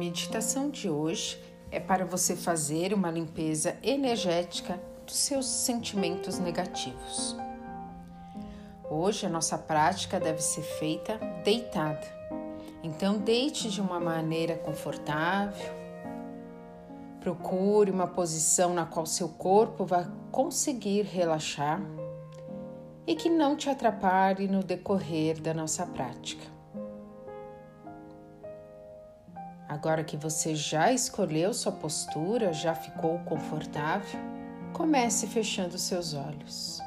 meditação de hoje é para você fazer uma limpeza energética dos seus sentimentos negativos. Hoje a nossa prática deve ser feita deitada. Então deite de uma maneira confortável. Procure uma posição na qual seu corpo vai conseguir relaxar e que não te atrapalhe no decorrer da nossa prática. Agora que você já escolheu sua postura, já ficou confortável, comece fechando seus olhos.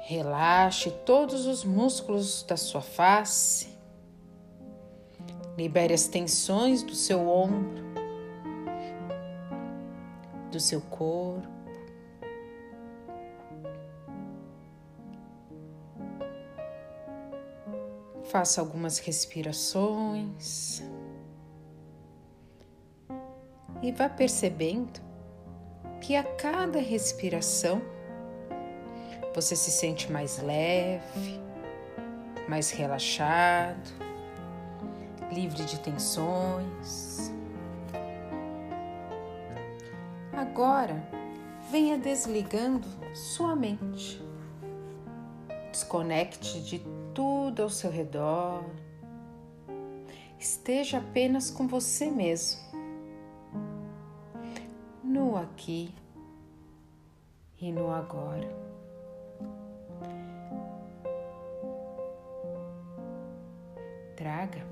Relaxe todos os músculos da sua face. Libere as tensões do seu ombro, do seu corpo. Faça algumas respirações e vá percebendo que a cada respiração você se sente mais leve, mais relaxado, livre de tensões. Agora, venha desligando sua mente. Desconecte de tudo ao seu redor. Esteja apenas com você mesmo, no aqui e no agora. Traga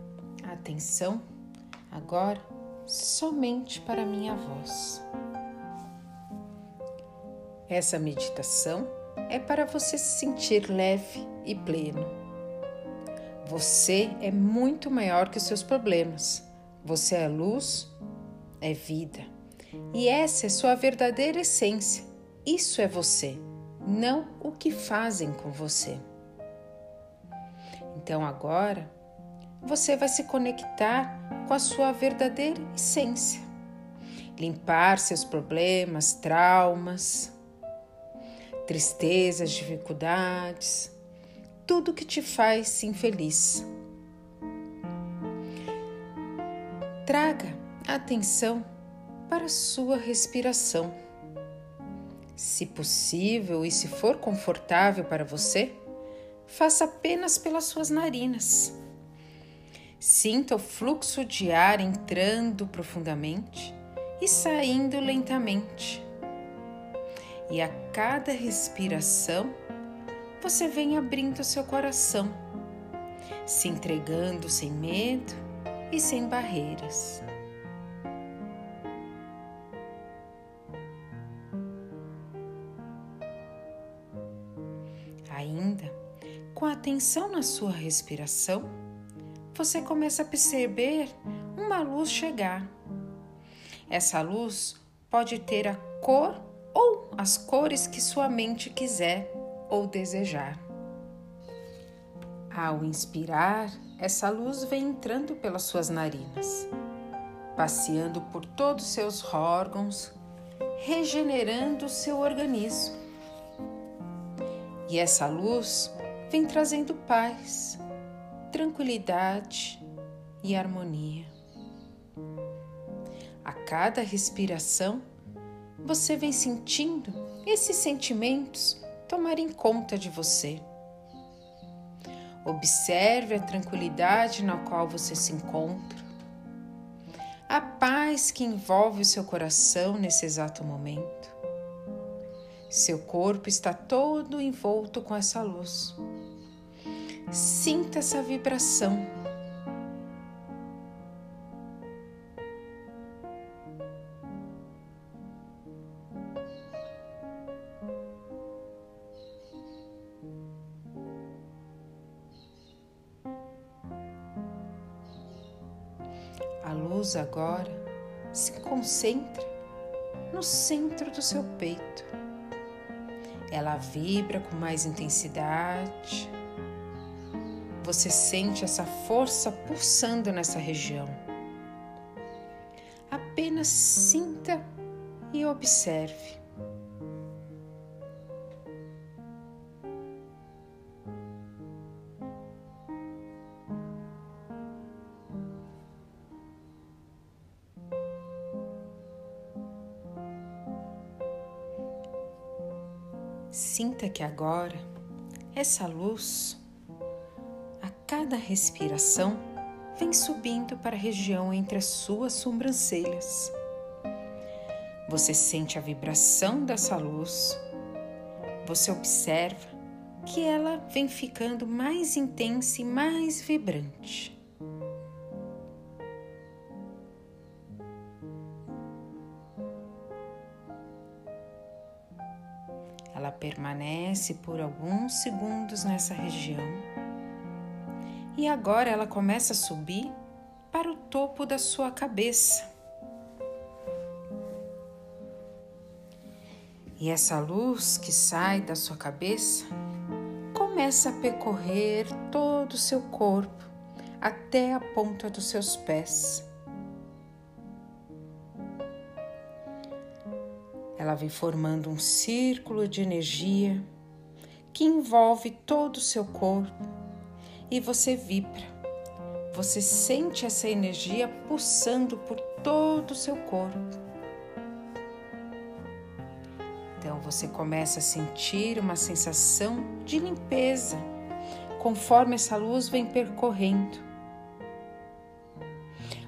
atenção agora somente para minha voz. Essa meditação é para você se sentir leve e pleno você é muito maior que os seus problemas. Você é luz, é vida. E essa é sua verdadeira essência. Isso é você, não o que fazem com você. Então agora você vai se conectar com a sua verdadeira essência. Limpar seus problemas, traumas, tristezas, dificuldades tudo que te faz infeliz. Traga atenção para sua respiração. Se possível e se for confortável para você, faça apenas pelas suas narinas. Sinta o fluxo de ar entrando profundamente e saindo lentamente. E a cada respiração, você vem abrindo seu coração, se entregando sem medo e sem barreiras. Ainda, com atenção na sua respiração, você começa a perceber uma luz chegar. Essa luz pode ter a cor ou as cores que sua mente quiser ou desejar. Ao inspirar, essa luz vem entrando pelas suas narinas, passeando por todos os seus órgãos, regenerando o seu organismo. E essa luz vem trazendo paz, tranquilidade e harmonia. A cada respiração, você vem sentindo esses sentimentos tomarem conta de você. Observe a tranquilidade na qual você se encontra, a paz que envolve o seu coração nesse exato momento. Seu corpo está todo envolto com essa luz. Sinta essa vibração luz agora se concentra no centro do seu peito. Ela vibra com mais intensidade. Você sente essa força pulsando nessa região. Apenas sinta e observe. Sinta que agora essa luz, a cada respiração, vem subindo para a região entre as suas sobrancelhas. Você sente a vibração dessa luz. Você observa que ela vem ficando mais intensa e mais vibrante. Ela permanece por alguns segundos nessa região e agora ela começa a subir para o topo da sua cabeça. E essa luz que sai da sua cabeça começa a percorrer todo o seu corpo até a ponta dos seus pés. Ela vem formando um círculo de energia que envolve todo o seu corpo e você vibra. Você sente essa energia pulsando por todo o seu corpo. Então você começa a sentir uma sensação de limpeza conforme essa luz vem percorrendo.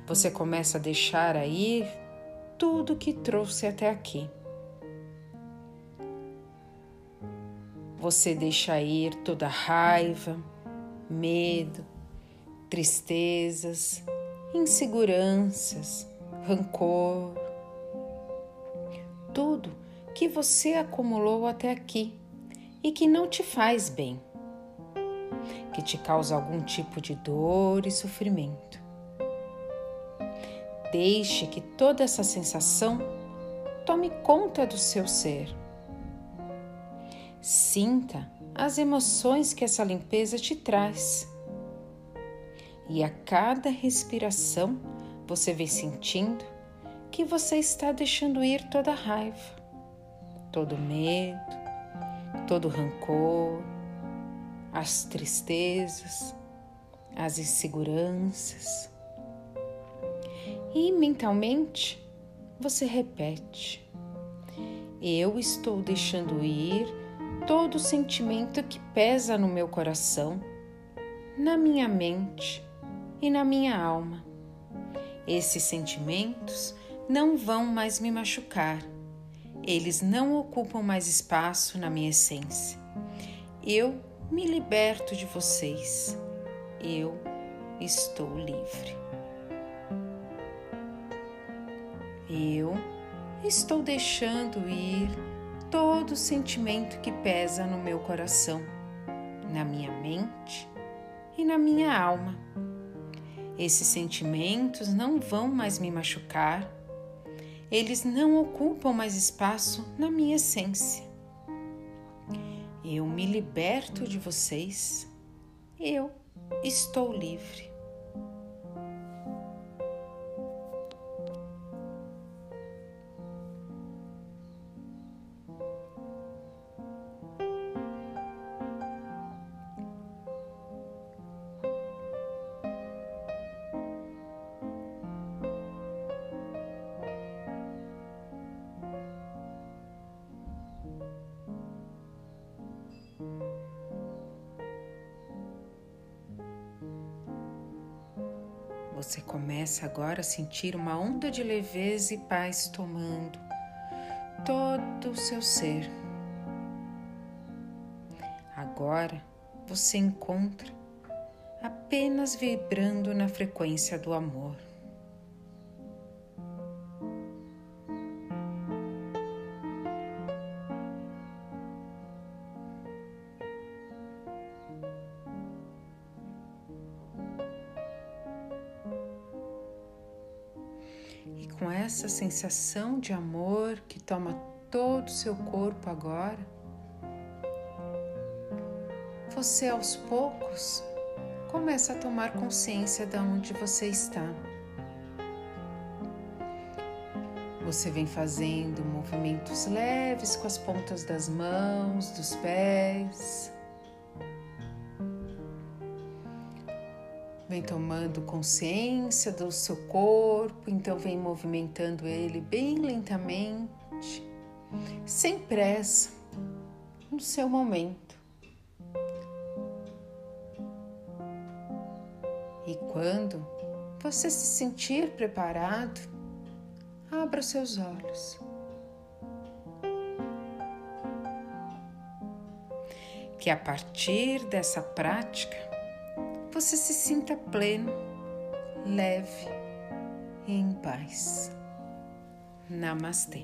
Você começa a deixar aí tudo que trouxe até aqui. Você deixa ir toda raiva, medo, tristezas, inseguranças, rancor, tudo que você acumulou até aqui e que não te faz bem, que te causa algum tipo de dor e sofrimento. Deixe que toda essa sensação tome conta do seu ser Sinta as emoções que essa limpeza te traz. E a cada respiração você vem sentindo que você está deixando ir toda a raiva, todo medo, todo rancor, as tristezas, as inseguranças. E mentalmente você repete: Eu estou deixando ir todo sentimento que pesa no meu coração, na minha mente e na minha alma. Esses sentimentos não vão mais me machucar, eles não ocupam mais espaço na minha essência. Eu me liberto de vocês, eu estou livre. Eu estou deixando ir todo sentimento que pesa no meu coração, na minha mente e na minha alma. Esses sentimentos não vão mais me machucar, eles não ocupam mais espaço na minha essência. Eu me liberto de vocês, eu estou livre. Você começa agora a sentir uma onda de leveza e paz tomando todo o seu ser. Agora você encontra apenas vibrando na frequência do amor. Com essa sensação de amor que toma todo o seu corpo agora, você aos poucos começa a tomar consciência de onde você está. Você vem fazendo movimentos leves com as pontas das mãos, dos pés. Tomando consciência do seu corpo, então vem movimentando ele bem lentamente, sem pressa, no seu momento. E quando você se sentir preparado, abra seus olhos. Que a partir dessa prática você se sinta pleno, leve e em paz. Namastê.